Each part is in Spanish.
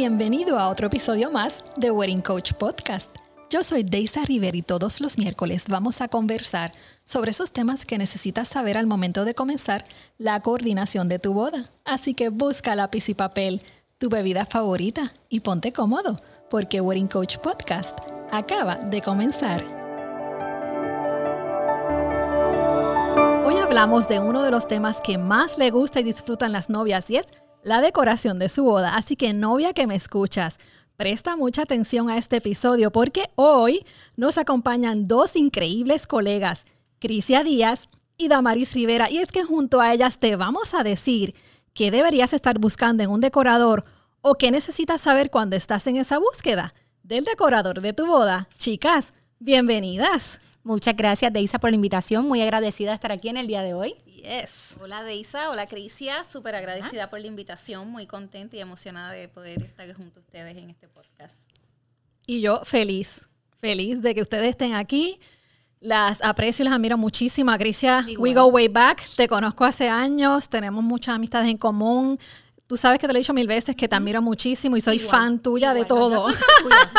Bienvenido a otro episodio más de Wedding Coach Podcast. Yo soy Deisa River y todos los miércoles vamos a conversar sobre esos temas que necesitas saber al momento de comenzar la coordinación de tu boda. Así que busca lápiz y papel, tu bebida favorita y ponte cómodo, porque Wedding Coach Podcast acaba de comenzar. Hoy hablamos de uno de los temas que más le gusta y disfrutan las novias y es la decoración de su boda. Así que novia que me escuchas, presta mucha atención a este episodio porque hoy nos acompañan dos increíbles colegas, Crisia Díaz y Damaris Rivera. Y es que junto a ellas te vamos a decir qué deberías estar buscando en un decorador o qué necesitas saber cuando estás en esa búsqueda del decorador de tu boda. Chicas, bienvenidas. Muchas gracias, Deisa, por la invitación. Muy agradecida de estar aquí en el día de hoy. Yes. Hola, Deisa. Hola, Crisia. Súper agradecida por la invitación. Muy contenta y emocionada de poder estar junto a ustedes en este podcast. Y yo feliz, feliz de que ustedes estén aquí. Las aprecio y las admiro muchísimo. Crisia, we go way back. Te conozco hace años. Tenemos muchas amistades en común. Tú sabes que te lo he dicho mil veces que te admiro muchísimo y soy fan tuya de todo.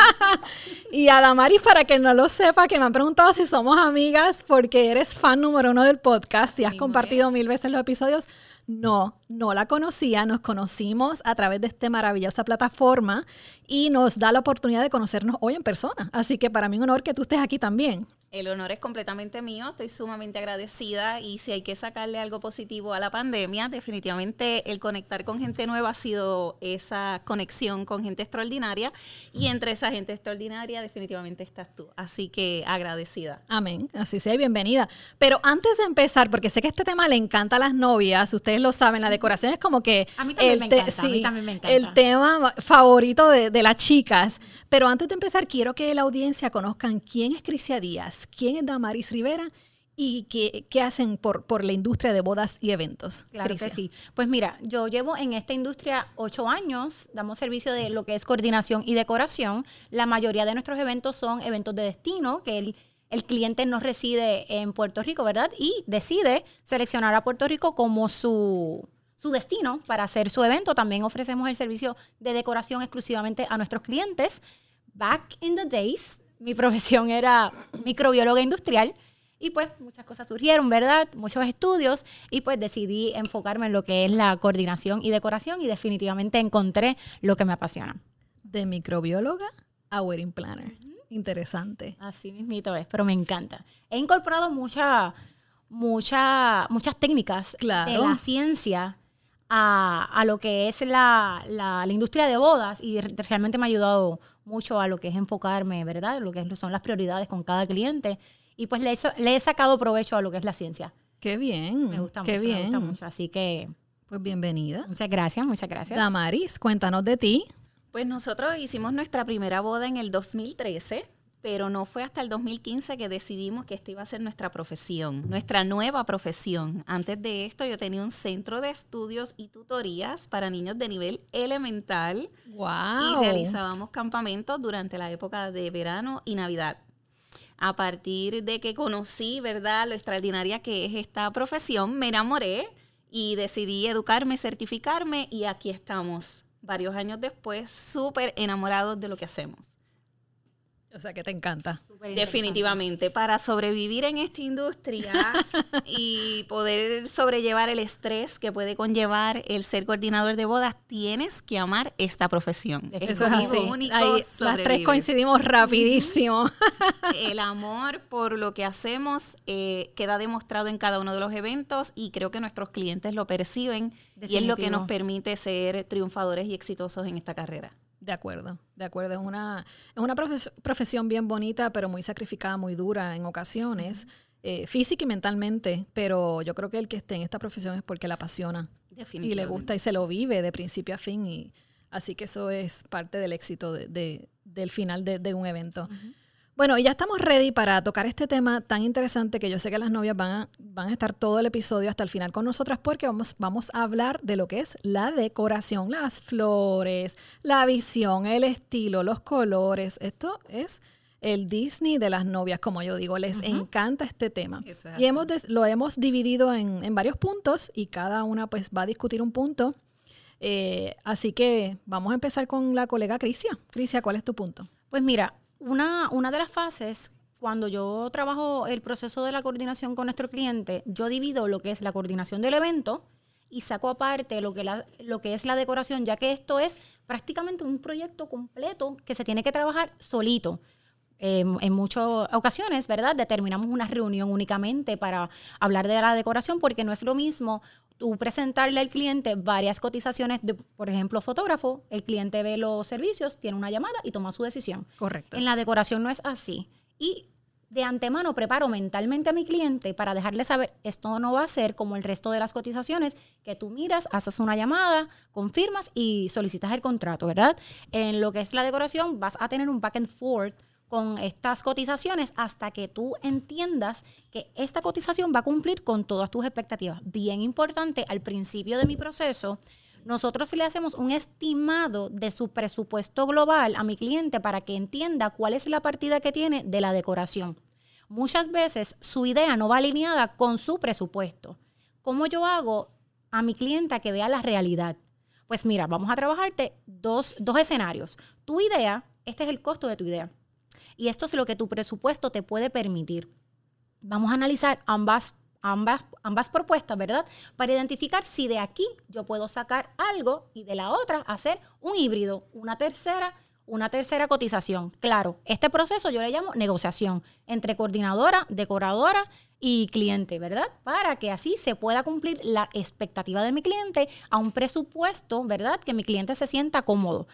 y a Damaris, para que no lo sepa, que me han preguntado si somos amigas porque eres fan número uno del podcast y has compartido mil veces los episodios. No, no la conocía, nos conocimos a través de esta maravillosa plataforma y nos da la oportunidad de conocernos hoy en persona. Así que para mí es un honor que tú estés aquí también. El honor es completamente mío, estoy sumamente agradecida y si hay que sacarle algo positivo a la pandemia, definitivamente el conectar con gente nueva ha sido esa conexión con gente extraordinaria y entre esa gente extraordinaria definitivamente estás tú, así que agradecida. Amén, así sea, bienvenida. Pero antes de empezar, porque sé que este tema le encanta a las novias, ustedes lo saben, la decoración es como que el, el tema favorito de, de las chicas, pero antes de empezar quiero que la audiencia conozcan quién es Crisia Díaz quién es Damaris Rivera y qué, qué hacen por, por, la industria de bodas y eventos. Claro que sí. Pues mira, yo llevo en esta industria ocho años, damos servicio de lo que es coordinación y decoración. La mayoría de nuestros eventos son eventos de destino, que el, el cliente no reside en Puerto Rico, ¿verdad? Y decide seleccionar a Puerto Rico como su, su destino para hacer su evento. También ofrecemos el servicio de decoración exclusivamente a nuestros clientes. Back in the days, mi profesión era microbióloga industrial y pues muchas cosas surgieron, ¿verdad? Muchos estudios y pues decidí enfocarme en lo que es la coordinación y decoración y definitivamente encontré lo que me apasiona. De microbióloga a wedding planner. Interesante. Así mismito es, pero me encanta. He incorporado mucha, mucha, muchas técnicas de la ciencia a, a, lo que es la, la, la, industria de bodas y realmente me ha ayudado mucho a lo que es enfocarme, ¿verdad? Lo que son las prioridades con cada cliente. Y pues le he, le he sacado provecho a lo que es la ciencia. Qué bien. Me gusta qué mucho. bien. Me gusta mucho. Así que. Pues bienvenida. Muchas gracias, muchas gracias. Damaris, cuéntanos de ti. Pues nosotros hicimos nuestra primera boda en el 2013 pero no fue hasta el 2015 que decidimos que esta iba a ser nuestra profesión, nuestra nueva profesión. Antes de esto yo tenía un centro de estudios y tutorías para niños de nivel elemental wow. y realizábamos campamentos durante la época de verano y Navidad. A partir de que conocí, ¿verdad?, lo extraordinaria que es esta profesión, me enamoré y decidí educarme, certificarme y aquí estamos, varios años después, súper enamorados de lo que hacemos. O sea, que te encanta. Definitivamente. Para sobrevivir en esta industria y poder sobrellevar el estrés que puede conllevar el ser coordinador de bodas, tienes que amar esta profesión. Eso es así. Ahí, las tres coincidimos rapidísimo. el amor por lo que hacemos eh, queda demostrado en cada uno de los eventos y creo que nuestros clientes lo perciben y es lo que nos permite ser triunfadores y exitosos en esta carrera. De acuerdo, de acuerdo. Es una, es una profesión bien bonita, pero muy sacrificada, muy dura en ocasiones, eh, física y mentalmente. Pero yo creo que el que esté en esta profesión es porque la apasiona y le gusta y se lo vive de principio a fin. Y así que eso es parte del éxito de, de, del final de, de un evento. Bueno, y ya estamos ready para tocar este tema tan interesante que yo sé que las novias van a, van a estar todo el episodio hasta el final con nosotras porque vamos, vamos a hablar de lo que es la decoración, las flores, la visión, el estilo, los colores. Esto es el Disney de las novias, como yo digo, les uh -huh. encanta este tema. Y hemos lo hemos dividido en, en varios puntos y cada una pues va a discutir un punto Eh, así que vamos a empezar con la colega Crisia. Crisia, ¿cuál es tu punto? Pues mira, una, una de las fases cuando yo trabajo el proceso de la coordinación con nuestro cliente, yo divido lo que es la coordinación del evento y saco aparte lo que, lo que es la decoración, ya que esto es prácticamente un proyecto completo que se tiene que trabajar solito. en muchas ocasiones, ¿verdad? Determinamos una reunión únicamente para hablar de la decoración porque no es lo mismo tú presentarle al cliente varias cotizaciones de, por ejemplo, fotógrafo, el cliente ve los servicios, tiene una llamada y toma su decisión. Correcto. En la decoración no es así. Y de antemano preparo mentalmente a mi cliente para dejarle saber, esto no va a ser como el resto de las cotizaciones, que tú miras, haces una llamada, confirmas y solicitas el contrato, ¿verdad? En lo que es la decoración, vas a tener un back and forth con estas cotizaciones hasta que tú entiendas que esta cotización va a cumplir con todas tus expectativas. Bien importante, al principio de mi proceso, nosotros le hacemos un estimado de su presupuesto global a mi cliente para que entienda cuál es la partida que tiene de la decoración. Muchas veces su idea no va alineada con su presupuesto. ¿Cómo yo hago a mi cliente que vea la realidad? Pues mira, vamos a trabajarte dos, dos escenarios. Tu idea, este es el costo de tu idea. Y esto es lo que tu presupuesto te puede permitir. Vamos a analizar ambas ambas, ambas propuestas, ¿verdad? Para identificar si de aquí yo puedo sacar algo y de la otra hacer un híbrido, una tercera, una tercera cotización. Claro, este proceso yo le llamo negociación entre coordinadora, decoradora y cliente, ¿verdad? Para que así se pueda cumplir la expectativa de mi cliente a un presupuesto, ¿verdad? Que mi cliente se sienta cómodo.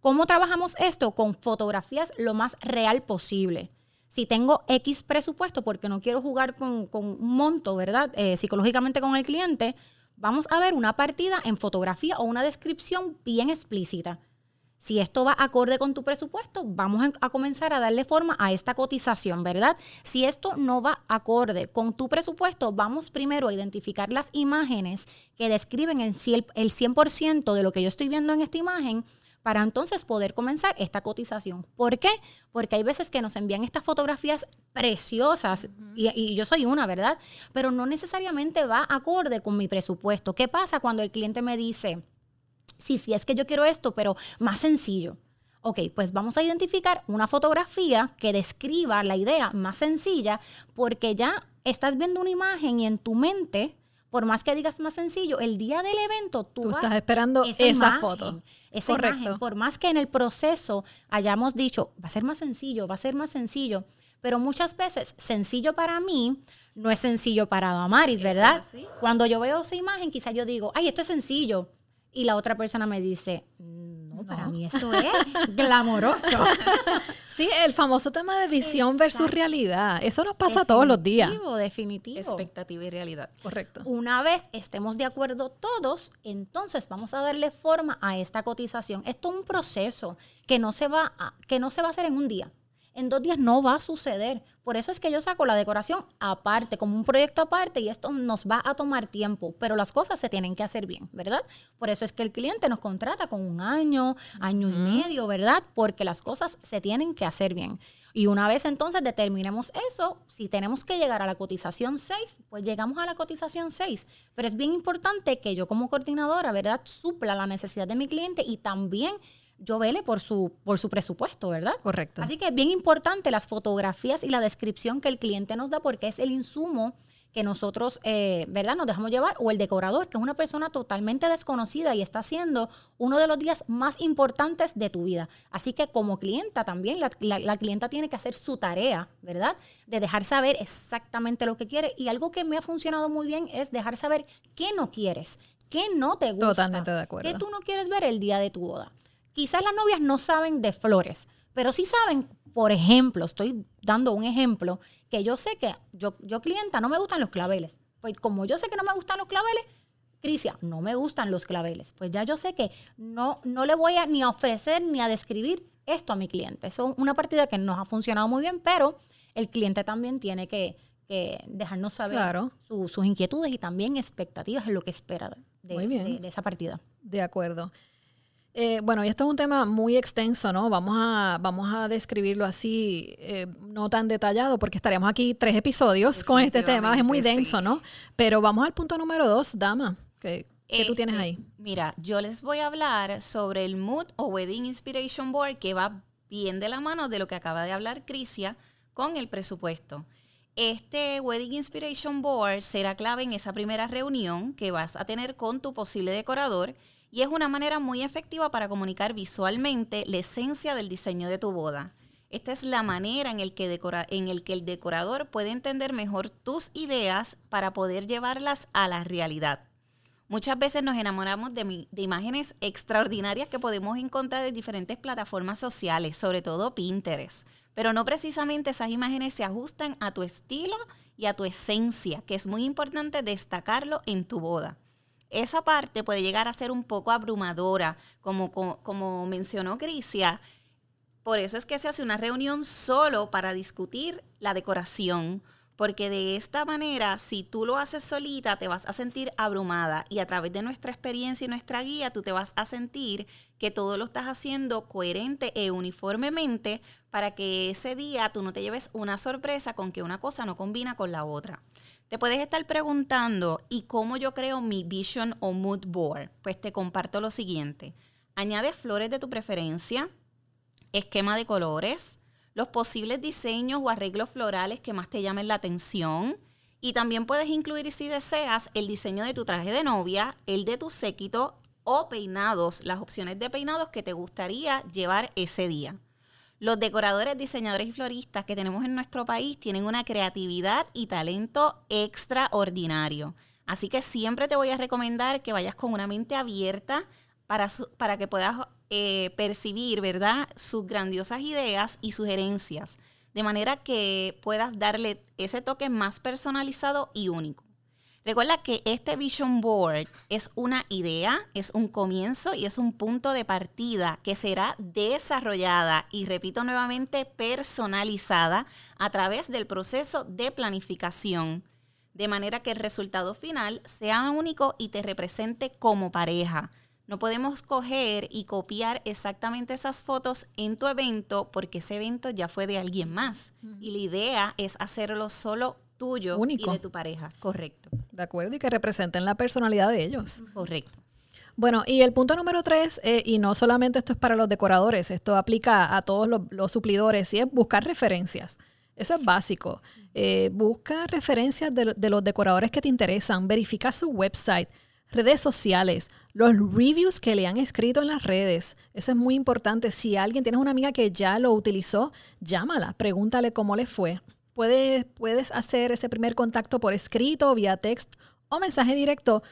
¿Cómo trabajamos esto? Con fotografías lo más real posible si tengo X presupuesto porque no quiero jugar con, un monto, ¿verdad? Eh, psicológicamente con el cliente, vamos a ver una partida en fotografía o una descripción bien explícita. Si esto va acorde con tu presupuesto, vamos a comenzar a darle forma a esta cotización, ¿verdad? Si esto no va acorde con tu presupuesto, vamos primero a identificar las imágenes que describen el 100% de lo que yo estoy viendo en esta imagen para entonces poder comenzar esta cotización. ¿Por qué? Porque hay veces que nos envían estas fotografías preciosas, y, yo soy una, ¿verdad? Pero no necesariamente va acorde con mi presupuesto. ¿Qué pasa cuando el cliente me dice, sí, sí, es que yo quiero esto, pero más sencillo? Ok, pues vamos a identificar una fotografía que describa la idea más sencilla, porque ya estás viendo una imagen y en tu mente por más que digas más sencillo, el día del evento tú, estás esperando esa, foto. Esa Correcto. por más que en el proceso hayamos dicho, va a ser más sencillo, va a ser más sencillo, pero muchas veces sencillo para mí no es sencillo para Damaris, ¿verdad? Cuando yo veo esa imagen, quizá yo digo, ay, esto es sencillo. Y la otra persona me dice, para mí eso es glamoroso. sí, el famoso tema de visión versus realidad. Eso nos pasa todos los días. Definitivo. Expectativa y realidad. Correcto. Una vez estemos de acuerdo todos, entonces vamos a darle forma a esta cotización. Esto es un proceso que no se va que no se va a hacer en un día en dos días no va a suceder. Por eso es que yo saco la decoración aparte, como un proyecto aparte, y esto nos va a tomar tiempo, pero las cosas se tienen que hacer bien, ¿verdad? Por eso es que el cliente nos contrata con un año, año y medio, ¿verdad? Porque las cosas se tienen que hacer bien. Y una vez entonces determinemos eso, si tenemos que llegar a la cotización 6, pues llegamos a la cotización 6. Pero es bien importante que yo como coordinadora, ¿verdad?, supla la necesidad de mi cliente y también yo vele por su, por su presupuesto, ¿verdad? Correcto. Así que es bien importante las fotografías y la descripción que el cliente nos da porque es el insumo que nosotros, eh, ¿verdad? Nos dejamos llevar, o el decorador, que es una persona totalmente desconocida y está haciendo uno de los días más importantes de tu vida. Así que como clienta también, la, la, clienta tiene que hacer su tarea, ¿verdad? De dejar saber exactamente lo que quiere. Y algo que me ha funcionado muy bien es dejar saber qué no quieres, qué no te gusta. Totalmente de acuerdo. ¿Qué tú no quieres ver el día de tu boda? Quizás las novias no saben de flores, pero sí saben, por ejemplo, estoy dando un ejemplo, que yo sé que yo, yo clienta, no me gustan los claveles. Pues como yo sé que no me gustan los claveles, Crisia, no me gustan los claveles. Pues ya yo sé que no, no le voy a ni a ofrecer ni a describir esto a mi cliente. Eso es una partida que nos ha funcionado muy bien, pero el cliente también tiene que, dejarnos saber sus inquietudes y también expectativas en lo que espera de esa partida. De acuerdo. Eh, bueno, y esto es un tema muy extenso, ¿no? Vamos a, vamos a describirlo así, eh, no tan detallado, porque estaremos aquí tres episodios con este tema, es muy denso, ¿no? Pero vamos al punto número dos, dama. ¿Qué tú tienes Este, ahí? Mira, yo les voy a hablar sobre el Mood o Wedding Inspiration Board que va bien de la mano de lo que acaba de hablar Crisia con el presupuesto. Este Wedding Inspiration Board será clave en esa primera reunión que vas a tener con tu posible decorador y es una manera muy efectiva para comunicar visualmente la esencia del diseño de tu boda. Esta es la manera en el que, el, decorador puede entender mejor tus ideas para poder llevarlas a la realidad. Muchas veces nos enamoramos de, de imágenes extraordinarias que podemos encontrar en diferentes plataformas sociales, sobre todo Pinterest. Pero no precisamente esas imágenes se ajustan a tu estilo y a tu esencia, que es muy importante destacarlo en tu boda. Esa parte puede llegar a ser un poco abrumadora, como, como, como mencionó Crisia. Por eso es que se hace una reunión solo para discutir la decoración, porque de esta manera, si tú lo haces solita, te vas a sentir abrumada y a través de nuestra experiencia y nuestra guía, tú te vas a sentir que todo lo estás haciendo coherente e uniformemente para que ese día tú no te lleves una sorpresa con que una cosa no combina con la otra. Te puedes estar preguntando, ¿y cómo yo creo mi vision o mood board? Pues te comparto lo siguiente. Añade flores de tu preferencia, esquema de colores, los posibles diseños o arreglos florales que más te llamen la atención. Y también puedes incluir, si deseas, el diseño de tu traje de novia, el de tu séquito o peinados, las opciones de peinados que te gustaría llevar ese día. Los decoradores, diseñadores y floristas que tenemos en nuestro país tienen una creatividad y talento extraordinario. Así que siempre te voy a recomendar que vayas con una mente abierta para, para que puedas eh, percibir, ¿verdad?, sus grandiosas ideas y sugerencias, de manera que puedas darle ese toque más personalizado y único. Recuerda que este Vision Board es una idea, es un comienzo y es un punto de partida que será desarrollada y, repito nuevamente, personalizada a través del proceso de planificación, de manera que el resultado final sea único y te represente como pareja. No podemos coger y copiar exactamente esas fotos en tu evento porque ese evento ya fue de alguien más. Y la idea es hacerlo solo tuyo Único. y de tu pareja. Correcto, ¿De acuerdo? Y que representen la personalidad de ellos. correcto. Bueno, y el punto número tres, eh, y no solamente esto es para los decoradores, esto aplica a todos los, los suplidores, y es buscar referencias. Eso es básico. Eh, busca referencias de, de los decoradores que te interesan, verifica su website, redes sociales, los reviews que le han escrito en las redes. Eso es muy importante. Si alguien tienes una amiga que ya lo utilizó, llámala, pregúntale cómo le fue. Puedes, puedes hacer ese primer contacto por escrito, vía text o mensaje directo,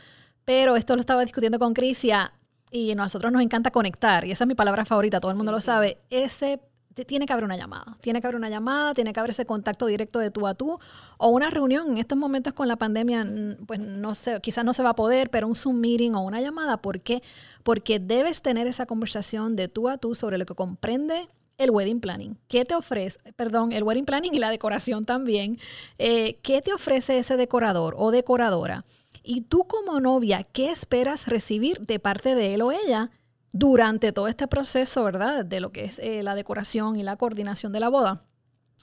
pero esto lo estaba discutiendo con Crisia y a nosotros nos encanta conectar, y esa es mi palabra favorita, todo el mundo lo sabe. Ese tiene que haber una llamada, tiene que haber una llamada, tiene que haber ese contacto directo de tú a tú o una reunión. En estos momentos con la pandemia, pues no sé, quizás no se va a poder, pero un Zoom meeting o una llamada, ¿por qué? Porque debes tener esa conversación de tú a tú sobre lo que comprende el wedding planning. ¿Qué te ofrece? Perdón, el wedding planning y la decoración también. Eh, ¿Qué te ofrece ese decorador o decoradora? Y tú como novia, ¿qué esperas recibir de parte de él o ella durante todo este proceso, verdad? De lo que es eh, la decoración y la coordinación de la boda.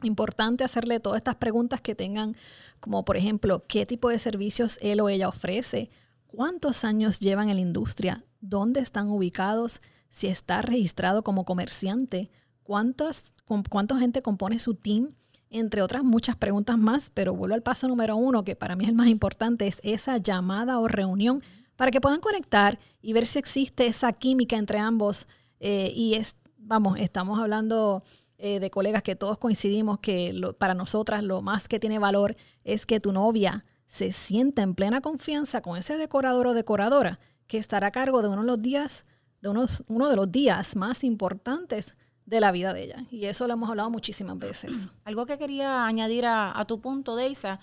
Importante hacerle todas estas preguntas que tengan, como por ejemplo, ¿qué tipo de servicios él o ella ofrece? ¿Cuántos años llevan en la industria? ¿Dónde están ubicados? Si está registrado como comerciante, ¿cuántas, con, ¿cuánta gente compone su team? Entre otras muchas preguntas más, pero vuelvo al paso número uno, que para mí es el más importante, es esa llamada o reunión para que puedan conectar y ver si existe esa química entre ambos. eh, y es, vamos, estamos hablando eh, de colegas que todos coincidimos que lo- para nosotras lo más que tiene valor es que tu novia se sienta en plena confianza con ese decorador o decoradora que estará a cargo de uno de los días, de unos, uno de los días más importantes de la vida de ella. Y eso lo hemos hablado muchísimas veces. Algo que quería añadir a, tu punto, Deisa,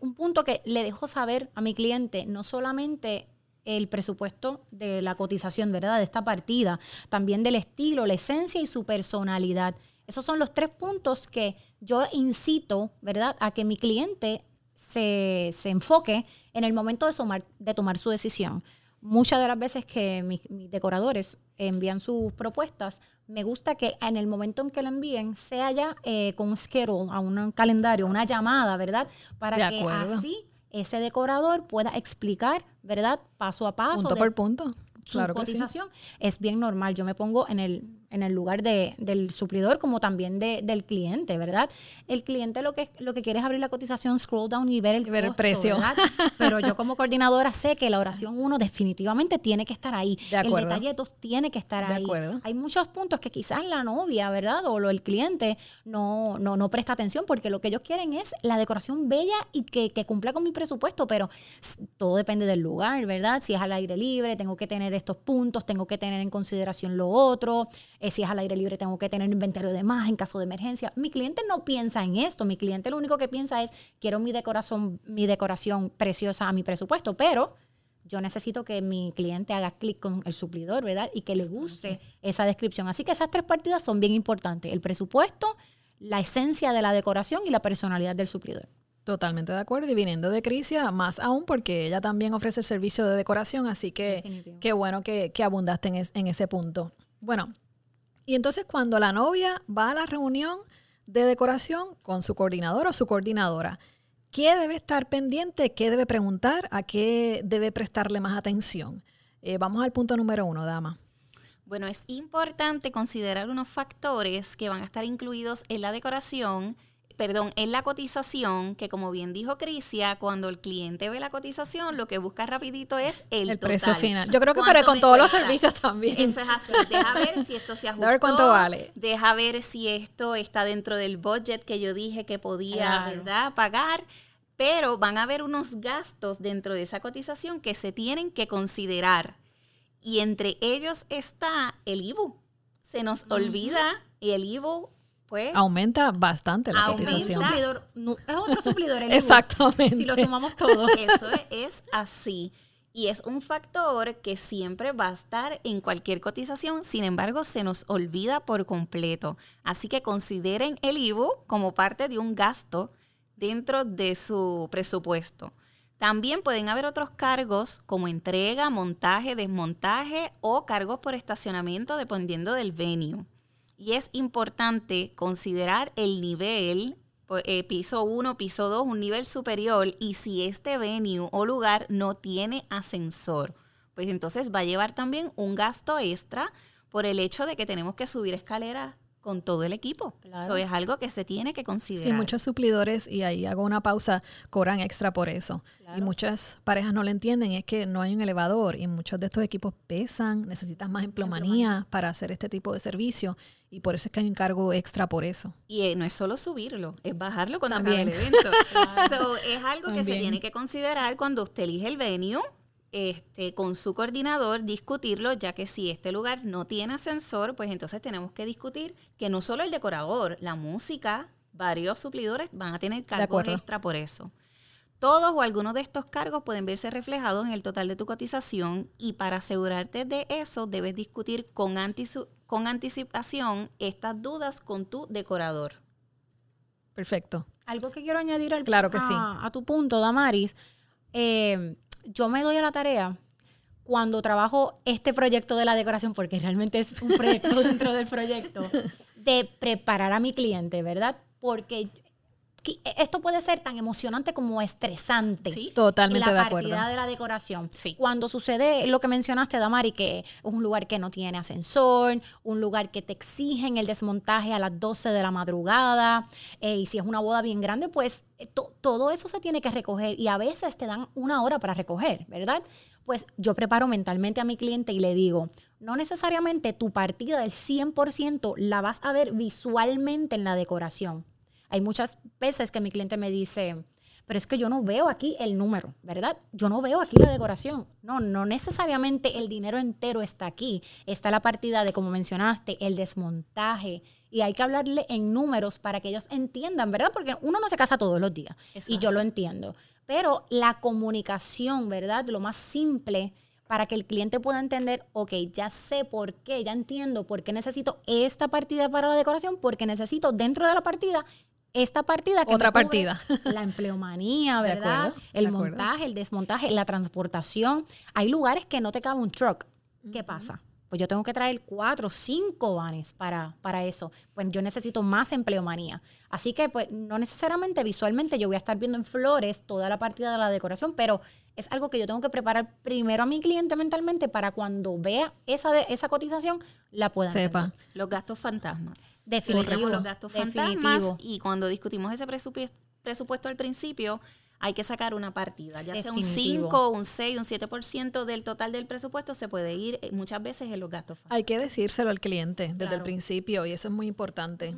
un punto que le dejo saber a mi cliente, no solamente el presupuesto de la cotización, ¿verdad? De esta partida, también del estilo, la esencia y su personalidad. Esos son los tres puntos que yo incito, ¿verdad? A que mi cliente se, se enfoque en el momento de, tomar- de tomar su decisión. Muchas de las veces que mis decoradores envían sus propuestas, me gusta que en el momento en que la envíen sea ya eh, con un schedule, a un calendario, una llamada, ¿verdad? Para De que acuerdo. así ese decorador pueda explicar, ¿verdad? Paso a paso. Punto de por punto. su Claro que sí. cotización. Es bien normal. Yo me pongo en el, en el lugar de- del suplidor como también de- del cliente, ¿verdad? El cliente lo que, lo que quiere es abrir la cotización, scroll down y ver el, Y ver el costo, precio. ¿verdad? Pero yo como coordinadora sé que la oración 1 definitivamente tiene que estar ahí. De el detalle 2 tiene que estar De ahí. acuerdo. Hay muchos puntos que quizás la novia, ¿verdad? O lo, el cliente no, no, no presta atención porque lo que ellos quieren es la decoración bella y que, que cumpla con mi presupuesto, pero todo depende del lugar, ¿verdad? Si es al aire libre, tengo que tener estos puntos, tengo que tener en consideración lo otro. Eh, si es al aire libre, tengo que tener inventario de más en caso de emergencia. Mi cliente no piensa en esto. Mi cliente lo único que piensa es, quiero mi decoración, mi decoración preciosa a mi presupuesto, pero yo necesito que mi cliente haga clic con el suplidor, ¿verdad? Y que le guste esa descripción. Así que esas tres partidas son bien importantes. El presupuesto, la esencia de la decoración y la personalidad del suplidor. Totalmente de acuerdo. Y viniendo de Crisia, más aún porque ella también ofrece el servicio de decoración, así que Definitivo. qué bueno que, que abundaste en, es- en ese punto. Bueno, y entonces cuando la novia va a la reunión de decoración con su coordinador o su coordinadora, ¿qué debe estar pendiente? ¿Qué debe preguntar? ¿A qué debe prestarle más atención? Eh, vamos al punto número uno, dama. Bueno, es importante considerar unos factores que van a estar incluidos en la decoración, perdón, en la cotización, que como bien dijo Crisia, cuando el cliente ve la cotización, lo que busca rapidito es el, El, total. precio final. Yo creo que ¿Cuánto pero con todos los servicios también. Eso es así. Deja ver si esto se ajustó. ver cuánto vale. Deja ver si esto está dentro del budget que yo dije que podía, Claro. ¿verdad? Pagar. Pero van a haber unos gastos dentro de esa cotización que se tienen que considerar. Y entre ellos está el IBU. Se nos olvida y el IBU, pues, Aumenta bastante la Aumenta. Cotización. suplidor, no, es otro suplidor. el. Exactamente. Si lo sumamos todo. Eso es, es así. Y es un factor que siempre va a estar en cualquier cotización, sin embargo, se nos olvida por completo. Así que consideren el IBU como parte de un gasto dentro de su presupuesto. También pueden haber otros cargos como entrega, montaje, desmontaje o cargos por estacionamiento dependiendo del venue. Y es importante considerar el nivel, po- eh, piso 1, piso 2, un nivel superior, y si este venue o lugar no tiene ascensor, pues entonces va a llevar también un gasto extra por el hecho de que tenemos que subir escaleras con todo el equipo. Claro. Eso es algo que se tiene que considerar. Sí, muchos suplidores, y ahí hago una pausa, cobran extra por eso. Claro. Y muchas parejas no lo entienden, es que no hay un elevador y muchos de estos equipos pesan, necesitas más emplomanía para hacer este tipo de servicio y por eso es que hay un cargo extra por eso. Y eh, no es solo subirlo, es bajarlo cuando También. el evento. So, es algo que se tiene que considerar cuando usted elige el venue, este, con su coordinador, discutirlo, ya que si este lugar no tiene ascensor, pues entonces tenemos que discutir que no solo el decorador, la música, varios suplidores van a tener cargos extra por eso. Todos o algunos de estos cargos pueden verse reflejados en el total de tu cotización y para asegurarte de eso debes discutir con, antici- con anticipación estas dudas con tu decorador. Perfecto. Algo que quiero añadir al, Claro que a, sí. a tu punto, Damaris. eh, yo me doy a la tarea cuando trabajo este proyecto de la decoración, porque realmente es un proyecto dentro del proyecto, de preparar a mi cliente, ¿verdad? Porque esto puede ser tan emocionante como estresante. Sí. Totalmente la de partida acuerdo. de la decoración. Sí. Cuando sucede lo que mencionaste, Damari, que es un lugar que no tiene ascensor, un lugar que te exigen el desmontaje a las 12 de la madrugada, eh, y si es una boda bien grande, pues eh, to- todo eso se tiene que recoger y a veces te dan una hora para recoger, ¿verdad? Pues yo preparo mentalmente a mi cliente y le digo, no necesariamente tu partida del 100% la vas a ver visualmente en la decoración. Hay muchas veces que mi cliente me dice, pero es que yo no veo aquí el número, ¿verdad? Yo no veo aquí la decoración. No, no necesariamente el dinero entero está aquí. Está la partida de, como mencionaste, el desmontaje. Y hay que hablarle en números para que ellos entiendan, ¿verdad? Porque uno no se casa todos los días. Eso y yo lo entiendo. Pero la comunicación, ¿verdad? Lo más simple para que el cliente pueda entender, ok, ya sé por qué, ya entiendo por qué necesito esta partida para la decoración, porque necesito dentro de la partida esta partida que Otra partida. la empleomanía, ¿verdad? acuerdo, el acuerdo. montaje, el desmontaje, la transportación. Hay lugares que no te cabe un truck. ¿Qué pasa? Pues yo tengo que traer cuatro, cinco vanes para, para eso. Pues yo necesito más empleomanía. Así que, pues, no necesariamente visualmente yo voy a estar viendo en flores toda la partida de la decoración, pero es algo que yo tengo que preparar primero a mi cliente mentalmente para cuando vea esa, de, esa cotización, la pueda Sepa. Los gastos fantasmas. Definitivo. Los gastos Definitivo. fantasmas. Y cuando discutimos ese presupuesto, presupuesto al principio, hay que sacar una partida, ya sea un Definitivo. 5, un 6, un 7% del total del presupuesto se puede ir eh, muchas veces en los gastos. Hay que decírselo al cliente desde el principio y eso es muy importante.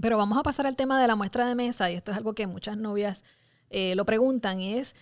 Pero vamos a pasar al tema de la muestra de mesa y esto es algo que muchas novias eh, lo preguntan y es,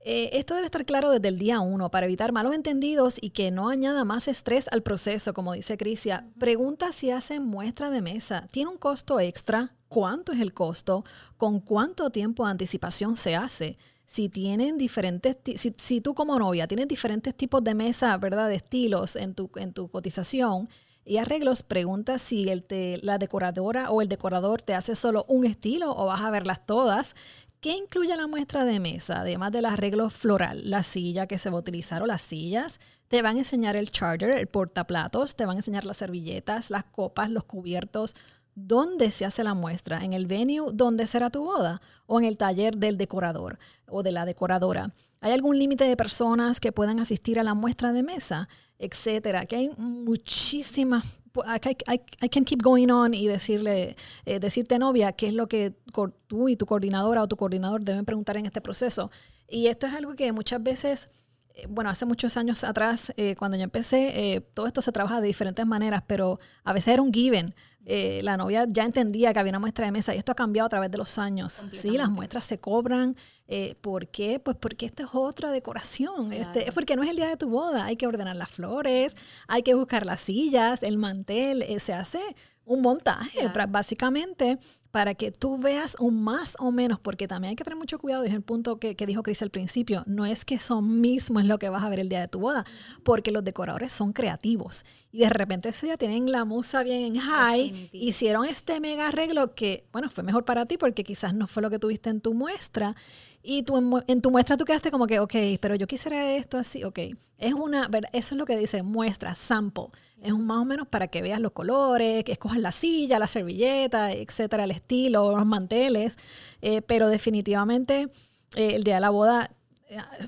eh, esto debe estar claro desde el día uno para evitar malos entendidos y que no añada más estrés al proceso, como dice Crisia. Pregunta si hacen muestra de mesa. ¿Tiene un costo extra? ¿Cuánto es el costo? ¿Con cuánto tiempo de anticipación se hace? Si tienen diferentes, si, tú como novia tienes diferentes tipos de mesa, ¿verdad? De estilos en tu, en tu cotización y arreglos, pregunta si el la decoradora o el decorador te hace solo un estilo o vas a verlas todas. ¿Qué incluye la muestra de mesa? Además del arreglo floral, la silla que se va a utilizar o las sillas. Te van a enseñar el charger, el portaplatos, te van a enseñar las servilletas, las copas, los cubiertos. ¿Dónde se hace la muestra? ¿En el venue donde será tu boda? ¿O en el taller del decorador o de la decoradora? ¿Hay algún límite de personas que puedan asistir a la muestra de mesa? Etcétera. Que hay muchísimas. I, I- I can keep going on y decirle, eh, decirte novia qué es lo que tú y tu coordinadora o tu coordinador deben preguntar en este proceso. Y esto es algo que muchas veces eh, bueno, hace muchos años atrás, eh, cuando yo empecé, eh, todo esto se trabaja de diferentes maneras, pero a veces era un given. Eh, la novia ya entendía que había una muestra de mesa y esto ha cambiado a través de los años. Sí, las muestras se cobran. Eh, ¿Por qué? Pues porque esta es otra decoración. Este, es porque no es el día de tu boda. Hay que ordenar las flores, hay que buscar las sillas, el mantel. eh, se hace un montaje, Claro. pra- básicamente, para que tú veas un más o menos, porque también hay que tener mucho cuidado, y es el punto que, que dijo Cris al principio, no es que son mismo es lo que vas a ver el día de tu boda, porque los decoradores son creativos y de repente ese día tienen la musa bien en high, Hicieron este mega arreglo que, bueno, fue mejor para ti porque quizás no fue lo que tuviste en tu muestra y tú en, tu muestra tú quedaste como que, ok, pero yo quisiera esto así, ok. Es una, eso es lo que dice muestra, sample. Es un más o menos para que veas los colores, que escojas la silla, la servilleta, etcétera, el estilo, los manteles. Eh, pero definitivamente eh, el día de la boda,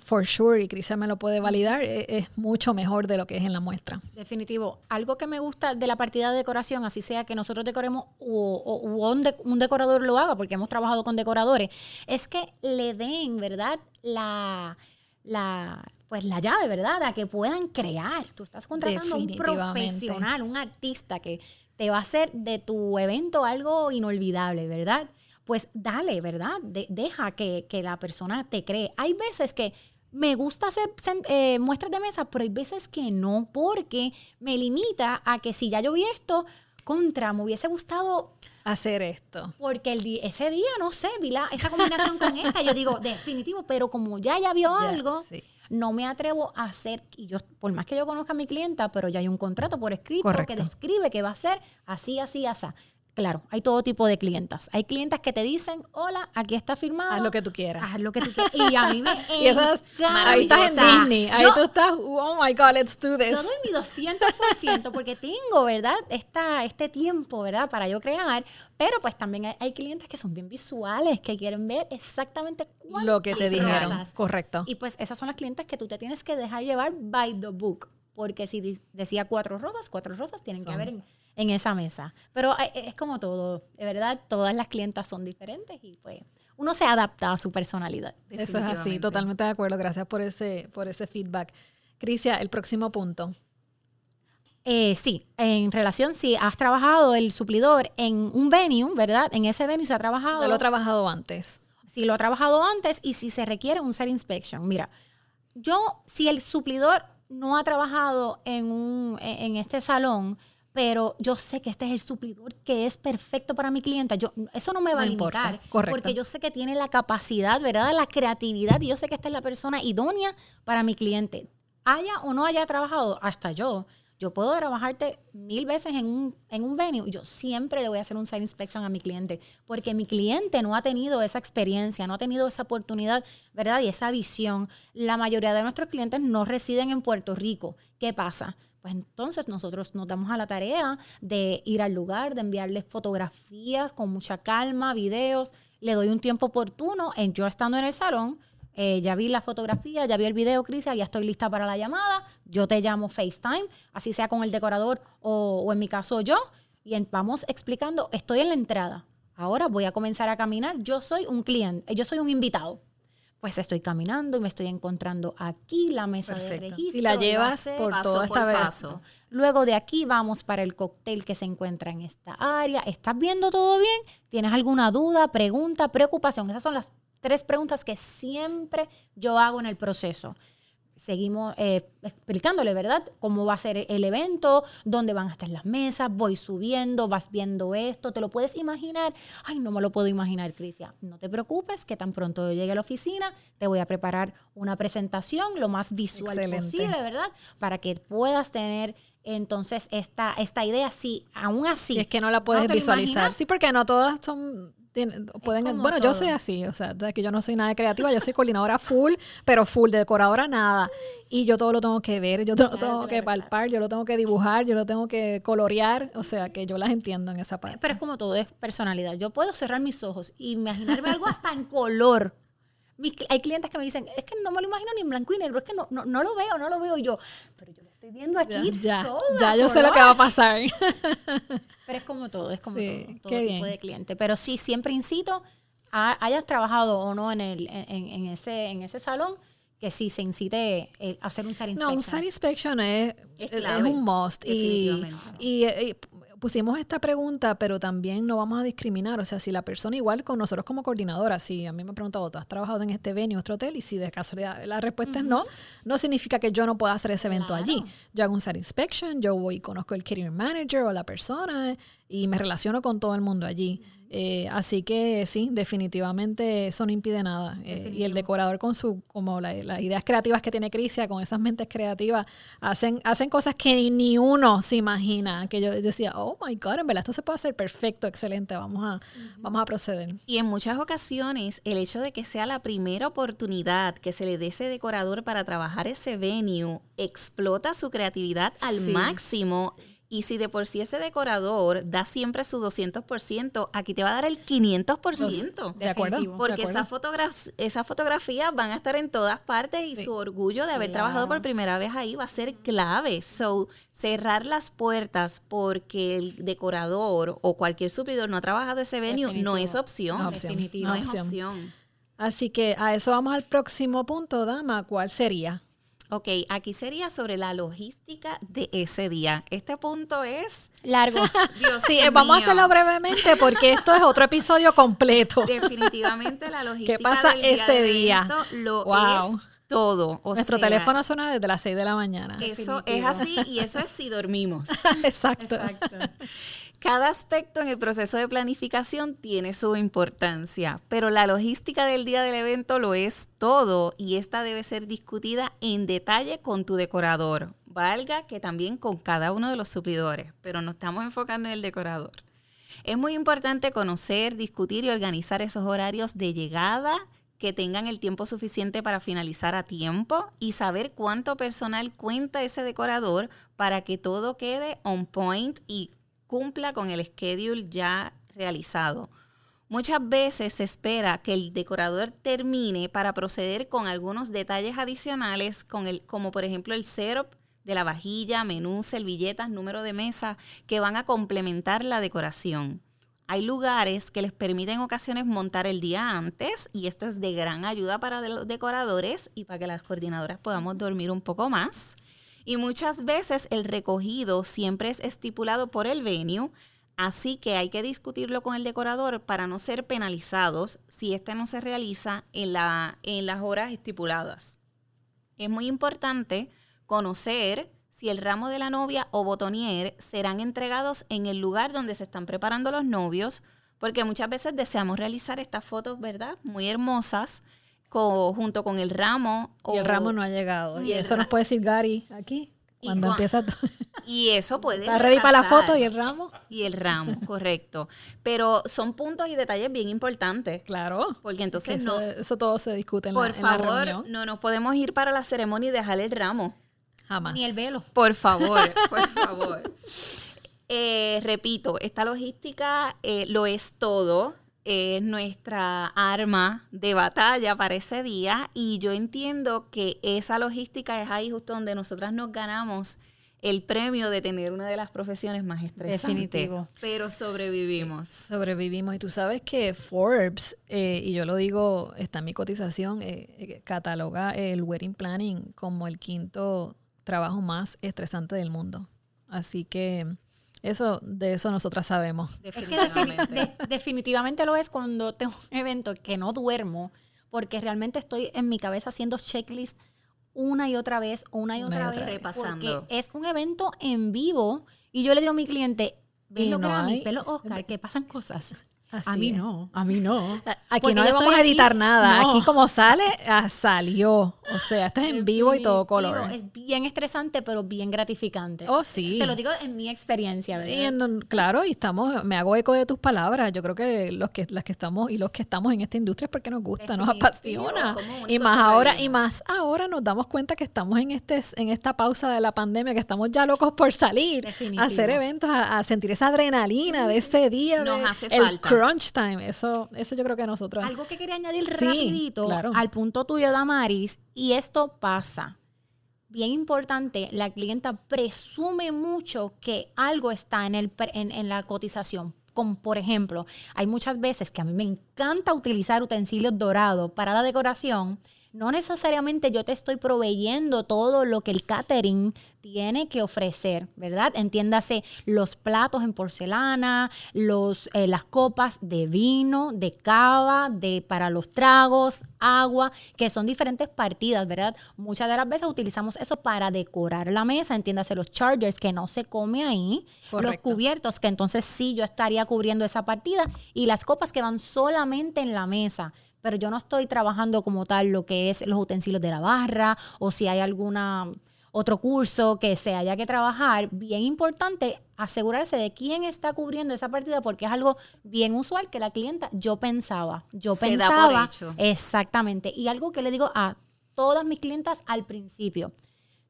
for sure, y Crisia me lo puede validar, eh, es mucho mejor de lo que es en la muestra. Definitivo. Algo que me gusta de la partida de decoración, así sea que nosotros decoremos o, o- o un, de- un decorador lo haga, porque hemos trabajado con decoradores, es que le den, ¿verdad? La, la, pues la llave, ¿verdad? A que puedan crear. Tú estás contratando a un profesional, un artista que te va a hacer de tu evento algo inolvidable, ¿verdad? Pues dale, ¿verdad? De- deja que, que la persona te cree. Hay veces que me gusta hacer eh, muestras de mesa, pero hay veces que no, porque me limita a que si ya yo vi esto, contra, me hubiese gustado Hacer esto. porque el di- ese día, no sé, vi la, esa combinación con esta, yo digo, definitivo, pero como ya ya vio Ya, algo, sí. no me atrevo a hacer, y yo, por más que yo conozca a mi clienta, pero ya hay un contrato por escrito Correcto. que describe que va a ser así, así, así. Claro, hay todo tipo de clientas. Hay clientas que te dicen, hola, aquí está firmado. Haz lo que tú quieras. Haz lo que tú quieras. Y a mí me Y esas, ahí estás en. Disney, ahí Yo- tú estás, oh my God, let's do this. Yo doy mi 200% porque tengo, ¿verdad? Esta, este tiempo, ¿verdad? Para yo crear. Pero pues también hay, hay clientes que son bien visuales, que quieren ver exactamente cuántas Lo que te dijeron, rosas. correcto. Y pues esas son las clientes que tú te tienes que dejar llevar by the book. Porque si decía cuatro rosas, cuatro rosas tienen que haber en, en esa mesa. Pero eh, es como todo, de verdad, todas las clientas son diferentes y pues uno se adapta a su personalidad. Eso es así, totalmente de acuerdo. Gracias por ese, por ese feedback. Crisia, el próximo punto. Eh, sí, en relación, si has trabajado el suplidor en un venue, ¿verdad? En ese venue se ha trabajado. Ya lo he trabajado antes. si lo ha trabajado antes y si se requiere un set inspection. Mira, yo, si el suplidor no ha trabajado en, un, en en este salón, pero yo sé que este es el suplidor que es perfecto para mi clienta, yo, eso no me va No a importa, limitar. correcto. Porque yo sé que tiene la capacidad, ¿verdad? La creatividad y yo sé que esta es la persona idónea para mi cliente. Haya o no haya trabajado, hasta yo. Yo puedo trabajarte mil veces en un, en un venue y yo siempre le voy a hacer un site inspection a mi cliente porque mi cliente no ha tenido esa experiencia, no ha tenido esa oportunidad, ¿verdad? Y esa visión. La mayoría de nuestros clientes no residen en Puerto Rico. ¿Qué pasa? Pues entonces nosotros nos damos a la tarea de ir al lugar, de enviarles fotografías con mucha calma, videos. Le doy un tiempo oportuno en yo estando en el salón eh, ya vi la fotografía, ya vi el video, Crisia, ya estoy lista para la llamada. Yo te llamo FaceTime, así sea con el decorador o, en mi caso yo. Y vamos explicando, estoy en la entrada. Ahora voy a comenzar a caminar. Yo soy un cliente, yo soy un invitado. Pues estoy caminando y me estoy encontrando aquí la mesa de registro. Si la llevas por todo esta paso. Luego de aquí vamos para el cóctel que se encuentra en esta área. ¿Estás viendo todo bien? ¿Tienes alguna duda, pregunta, preocupación? Esas son las tres preguntas que siempre yo hago en el proceso. Seguimos eh, explicándole, ¿verdad? Cómo va a ser el evento, dónde van a estar las mesas, voy subiendo, vas viendo esto, ¿te lo puedes imaginar? Ay, no me lo puedo imaginar, Crisia. No te preocupes, que tan pronto yo llegue a la oficina, te voy a preparar una presentación lo más visual posible, ¿verdad? Para que puedas tener entonces esta, esta idea, sí, aún así. es que no la puedes visualizar. Sí, porque no todas son pueden, bueno, yo soy así, o sea, que yo no soy nada creativa, yo soy coordinadora full, pero full, de decoradora nada. Y yo todo lo tengo que ver, yo todo lo tengo que palpar, yo lo tengo que dibujar, yo lo tengo que colorear, o sea, que yo las entiendo en esa parte. Pero es como todo, es personalidad. Yo puedo cerrar mis ojos y imaginarme algo hasta en color. hay clientes que me dicen, es que no me lo imagino ni en blanco y negro, es que no, no, no lo veo, no lo veo yo. Pero yo estoy viendo aquí. Ya, ya, yo sé lo que va a pasar. Pero es como todo, es como todo, todo tipo de cliente. Pero sí, siempre incito, a, hayas trabajado o no en, el, en, ese, en ese salón, que sí se incite a hacer un site inspection. No, un site inspection es, es, un must. Y, y, y, pusimos esta pregunta, pero también no vamos a discriminar. O sea, si la persona, igual con nosotros como coordinadora, si a mí me han preguntado, ¿tú has trabajado en este venue, este hotel? Y si de casualidad la respuesta es no, no significa que yo no pueda hacer ese evento allí. Yo hago un site inspection, yo voy y conozco el catering manager o la persona y me relaciono con todo el mundo allí. Eh, así que sí, definitivamente eso no impide nada. Eh, y el decorador con su, como las ideas creativas que tiene Crisia, con esas mentes creativas, hacen, hacen cosas que ni, uno se imagina. Que yo, decía, oh my God, en verdad esto se puede hacer perfecto, excelente, vamos a, vamos a proceder. Y en muchas ocasiones, el hecho de que sea la primera oportunidad que se le dé ese decorador para trabajar ese venue, explota su creatividad al máximo y si de por sí ese decorador da siempre su 200%, aquí te va a dar el 500%. De acuerdo. Porque esas esa fotografías van a estar en todas partes y su orgullo de haber trabajado por primera vez ahí va a ser clave. So, cerrar las puertas porque el decorador o cualquier suplidor no ha trabajado ese venue no es opción. No, no es opción. Así que a eso vamos al próximo punto, dama. ¿Cuál sería? Ok, aquí sería sobre la logística de ese día. Este punto es largo. Dios sí, vamos a hacerlo brevemente porque esto es otro episodio completo. Definitivamente la logística. ¿Qué pasa ese día? Lo es todo. Nuestro teléfono suena desde las 6 de la mañana. Eso es así y eso es si dormimos. Exacto. Exacto. Cada aspecto en el proceso de planificación tiene su importancia, pero la logística del día del evento lo es todo y esta debe ser discutida en detalle con tu decorador, valga que también con cada uno de los suplidores, pero nos estamos enfocando en el decorador. Es muy importante conocer, discutir y organizar esos horarios de llegada que tengan el tiempo suficiente para finalizar a tiempo y saber cuánto personal cuenta ese decorador para que todo quede on point y cumpla con el schedule ya realizado. Muchas veces se espera que el decorador termine para proceder con algunos detalles adicionales, como por ejemplo el setup de la vajilla, menú, servilletas, número de mesa, que van a complementar la decoración. Hay lugares que les permiten en ocasiones montar el día antes y esto es de gran ayuda para los decoradores y para que las coordinadoras podamos dormir un poco más. Y muchas veces el recogido siempre es estipulado por el venue, así que hay que discutirlo con el decorador para no ser penalizados si este no se realiza en, la, en las horas estipuladas. Es muy importante conocer si el ramo de la novia o botonier serán entregados en el lugar donde se están preparando los novios, porque muchas veces deseamos realizar estas fotos, ¿verdad? Muy hermosas, junto con el ramo. y el ramo no ha llegado. Y, eso nos puede decir Gary aquí, cuando empieza todo. Y eso puede. Está ready para la foto y el ramo. Y el ramo, correcto. Pero son puntos y detalles bien importantes. Claro. Porque Que entonces eso, no, eso todo se discute en, la, por en la favor, reunión. no nos podemos ir para la ceremonia y dejar el ramo. Jamás. Ni el velo. Por favor, por favor. Eh, repito, esta logística eh, lo es todo. Es nuestra arma de batalla para ese día y yo entiendo que esa logística es ahí justo donde nosotras nos ganamos el premio de tener una de las profesiones más estresantes. Definitivo. Pero sobrevivimos. Sobrevivimos. Y tú sabes que Forbes, eh, y yo lo digo, está en mi cotización, eh, eh, cataloga el wedding planning como el quinto trabajo más estresante del mundo. Así que eso, de eso nosotras sabemos. Es que defini- Definitivamente. de- definitivamente lo es cuando tengo un evento que no duermo, porque realmente estoy en mi cabeza haciendo checklist una y otra vez, una y Una y otra otra vez. Repasando. porque es un evento en vivo y yo le digo a mi cliente, ven Y los no Grammys, los Oscar, que pasan cosas. Así a mí es. no, a mí no. Aquí Porque no le vamos a editar aquí- nada. no. Aquí como sale, ah, salió. O sea, esto es en vivo y todo color. Es bien estresante, pero bien gratificante. Oh, sí. Te lo digo en mi experiencia, ¿verdad? Y en- claro, y estamos, me hago eco de tus palabras. Yo creo que los que las que estamos y los que estamos en esta industria es porque nos gusta, nos apasiona. Y más ahora, y más ahora nos damos cuenta que estamos en este, en esta pausa de la pandemia, que estamos ya locos por salir, Definitivo. a hacer eventos, a, a sentir esa adrenalina de ese día, Nos de- hace el falta. Crunch time. Eso, eso yo creo que nosotros. Algo que quería añadir Sí, rapidito claro. al punto tuyo, Damaris, y esto pasa. Bien importante, la clienta presume mucho que algo está en, el, en, en la cotización. Como por ejemplo, hay muchas veces que a mí me encanta utilizar utensilios dorados para la decoración. No necesariamente yo te estoy proveyendo todo lo que el catering tiene que ofrecer, ¿verdad? Entiéndase los platos en porcelana, los, eh, las copas de vino, de cava, de, para los tragos, agua, que son diferentes partidas, ¿verdad? Muchas de las veces utilizamos eso para decorar la mesa, entiéndase los chargers que no se come ahí, los cubiertos que entonces sí yo estaría cubriendo esa partida y las copas que van solamente en la mesa pero yo no estoy trabajando como tal lo que es los utensilios de la barra o si hay alguna otro curso que se haya que trabajar, bien importante asegurarse de quién está cubriendo esa partida porque es algo bien usual que la clienta yo pensaba, yo Se da pensaba por hecho. exactamente y algo que le digo a todas mis clientas al principio,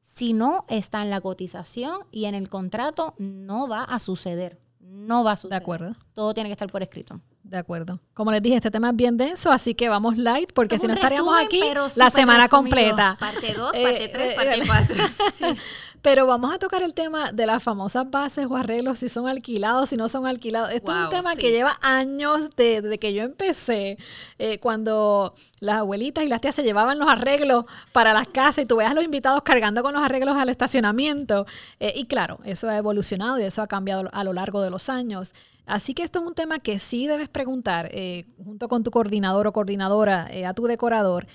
si no está en la cotización y en el contrato no va a suceder, no va a suceder. acuerdo. Todo tiene que estar por escrito. De acuerdo. Como les dije, este tema es bien denso, así que vamos light, porque Es si no estaríamos resumen, aquí la semana resumido. completa. Parte 2, Eh, parte 3, eh, parte eh, 4. Pero vamos a tocar el tema de las famosas bases o arreglos, si son alquilados, si no son alquilados. Esto es un tema sí. que lleva años de- desde que yo empecé, eh, cuando las abuelitas y las tías se llevaban los arreglos para las casas y tú veas a los invitados cargando con los arreglos al estacionamiento. Eh, y claro, eso ha evolucionado y eso ha cambiado a lo largo de los años. Así que esto es un tema que sí debes preguntar eh, junto con tu coordinador o coordinadora eh, a tu decorador.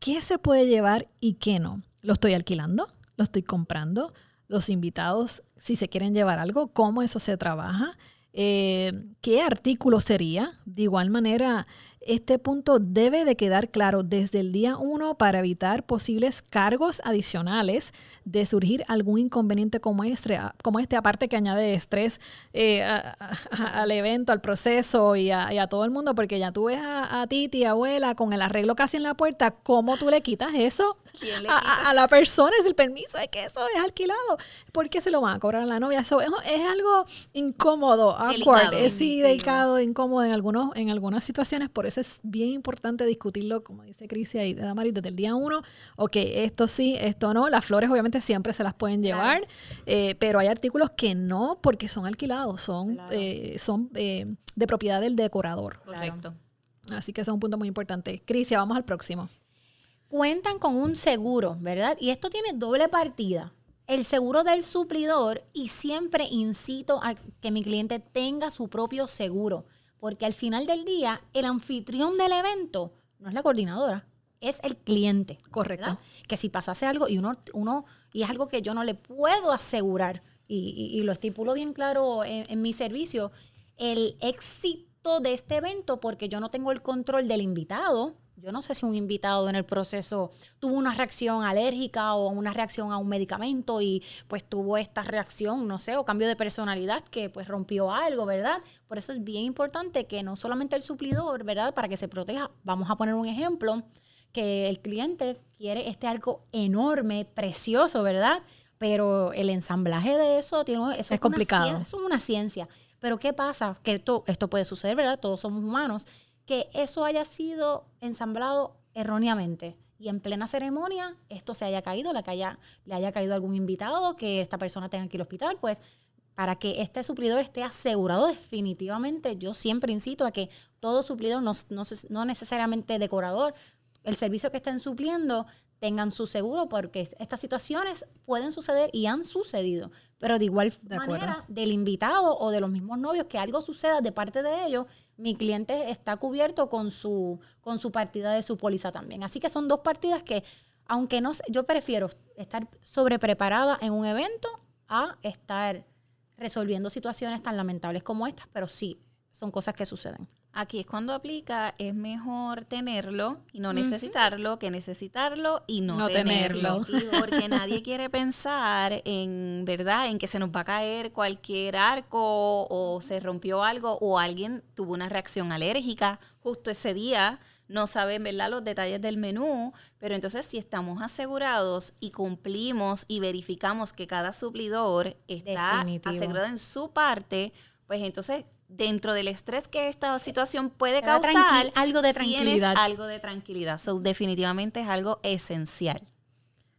¿Qué se puede llevar y qué no? ¿Lo estoy alquilando? ¿Lo estoy comprando? Los invitados, si se quieren llevar algo, ¿cómo eso se trabaja? Eh, ¿Qué artículo sería? De igual manera, este punto debe de quedar claro desde el día uno para evitar posibles cargos adicionales de surgir algún inconveniente como este, como este aparte que añade estrés eh, a- a- al evento, al proceso y a, y a todo el mundo, porque ya tú ves a, a Titi, abuela, con el arreglo casi en la puerta, ¿cómo tú le quitas eso? ¿Quién le a, quita? a- a la persona es el permiso de que eso es alquilado. ¿Por qué se lo van a cobrar a la novia? Eso es, es algo incómodo, awkward, Delicado. es Sí. delicado, incómodo en algunos, en algunas situaciones. Por eso es bien importante discutirlo, como dice Crisia y Damaris, desde el día uno. Ok, esto sí, esto no. Las flores obviamente siempre se las pueden llevar, eh, pero hay artículos que no porque son alquilados, son, Claro. eh, son eh, de propiedad del decorador. Correcto. Así que eso es un punto muy importante. Crisia, vamos al próximo. cuentan con un seguro, ¿verdad? Y esto tiene doble partida. El seguro del suplidor y siempre incito a que mi cliente tenga su propio seguro, porque al final del día el anfitrión del evento no es la coordinadora, es el cliente. Correcto. ¿verdad? Que si pasase algo y uno, uno y es algo que yo no le puedo asegurar y, y- y lo estipulo bien claro en, en mi servicio, el éxito de este evento porque yo no tengo el control del invitado, yo no sé si un invitado en el proceso tuvo una reacción alérgica o una reacción a un medicamento y pues tuvo esta reacción, no sé, o cambio de personalidad que pues rompió algo, ¿verdad? Por eso es bien importante que no solamente el suplidor, ¿verdad? Para que se proteja, vamos a poner un ejemplo, que el cliente quiere este arco enorme, precioso, ¿verdad? Pero el ensamblaje de eso, tiene, eso es, complicado. Una, es una ciencia. Pero ¿qué pasa? Que esto, esto puede suceder, ¿verdad? Todos somos humanos que eso haya sido ensamblado erróneamente y en plena ceremonia esto se haya caído, le haya, le haya caído algún invitado, que esta persona tenga que ir al hospital, pues para que este suplidor esté asegurado definitivamente, yo siempre incito a que todo suplidor, no, no, necesariamente decorador, el servicio que estén supliendo tengan su seguro porque estas situaciones pueden suceder y han sucedido. Pero de igual manera, del invitado o de los mismos novios, que algo suceda de parte de ellos, mi cliente está cubierto con su, con su partida de su póliza también. Así que son dos partidas que, aunque no yo prefiero estar sobrepreparada en un evento a estar resolviendo situaciones tan lamentables como estas, pero sí, son cosas que suceden. Aquí es cuando aplica, es mejor tenerlo y no necesitarlo que necesitarlo y no, tenerlo. porque nadie quiere pensar en, ¿verdad? En que se nos va a caer cualquier arco o se rompió algo o alguien tuvo una reacción alérgica justo ese día. No saben, ¿verdad? Los detalles del menú, pero entonces si estamos asegurados y cumplimos y verificamos que cada suplidor está asegurado en su parte, pues entonces dentro del estrés que esta situación puede causar, algo de tranquilidad. algo de tranquilidad. So, definitivamente es algo esencial.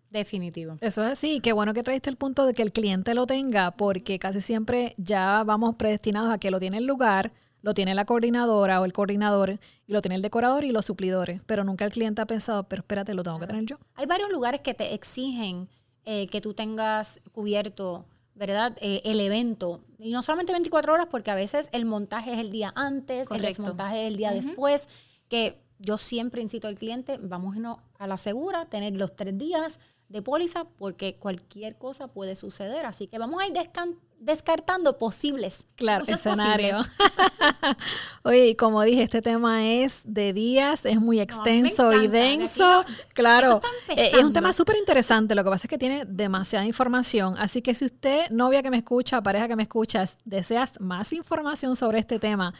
Definitivo. Eso es así. Qué bueno que traiste el punto de que el cliente lo tenga, porque casi siempre ya vamos predestinados a que lo tiene el lugar, lo tiene la coordinadora o el coordinador, y lo tiene el decorador y los suplidores. Pero nunca el cliente ha pensado, pero espérate, lo tengo que tener yo. Hay varios lugares que te exigen eh, que tú tengas cubierto ¿verdad? Eh, el evento. Y no solamente 24 horas, porque a veces el montaje es el día antes, el desmontaje es el día después, que yo siempre incito al cliente, vamos a la segura, tener los tres días de póliza, porque cualquier cosa puede suceder. Así que vamos a ir descartando posibles claro, escenario. Oye, como dije, este tema es de días, es muy extenso y denso. claro, eh, es un tema súper interesante. Lo que pasa es que tiene demasiada información. Así que si usted, novia que me escucha, pareja que me escucha, deseas más información sobre este tema,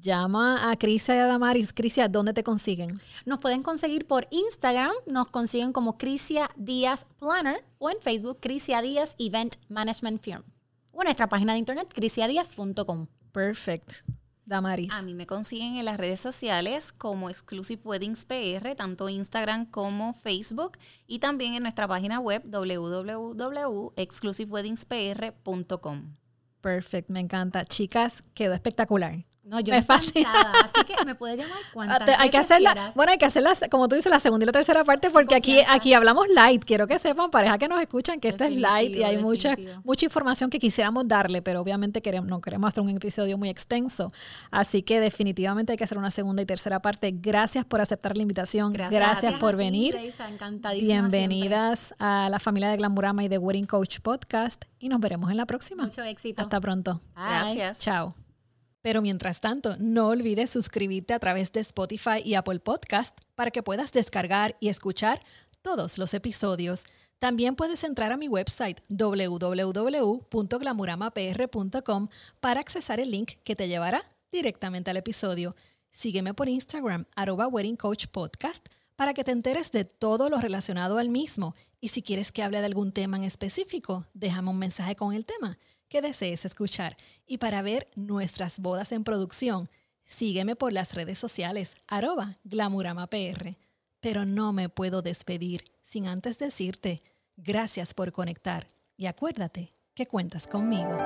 Llama a Crisia y a Damaris. Crisia, ¿dónde te consiguen? Nos pueden conseguir por Instagram, nos consiguen como Crisia Díaz Planner o en Facebook Crisia Díaz Event Management Firm o en nuestra página de internet crisiadias.com. Perfect. Damaris. A mí me consiguen en las redes sociales como Exclusive Weddings PR, tanto Instagram como Facebook, y también en nuestra página web www.exclusivewedingspr.com. Perfect, me encanta. Chicas, quedó espectacular. No, yo me fácil. Así que me puede llamar cuantas Hay que hacerla, bueno, hay que hacerla, como tú dices, la segunda y la tercera parte, porque aquí, aquí hablamos light. Quiero que sepan, pareja que nos escuchan, que esto es light y hay mucha, mucha información que quisiéramos darle, pero obviamente queremos, no queremos hacer un episodio muy extenso. Así que definitivamente hay que hacer una segunda y tercera parte. Gracias por aceptar la invitación. Gracias, por venir. Bienvenidas a la familia de Glamurama y de Wedding Coach Podcast y nos veremos en la próxima. Mucho éxito. Hasta pronto. Gracias. Chao. Pero mientras tanto, no olvides suscribirte a través de Spotify y Apple Podcast para que puedas descargar y escuchar todos los episodios. También puedes entrar a mi website www.glamuramapr.com para accesar el link que te llevará directamente al episodio. Sígueme por Instagram, arroba Wedding Coach Podcast, para que te enteres de todo lo relacionado al mismo. Y si quieres que hable de algún tema en específico, déjame un mensaje con el tema que desees escuchar. Y para ver nuestras bodas en producción, sígueme por las redes sociales arroba glamuramapr. Pero no me puedo despedir sin antes decirte gracias por conectar y acuérdate que cuentas conmigo.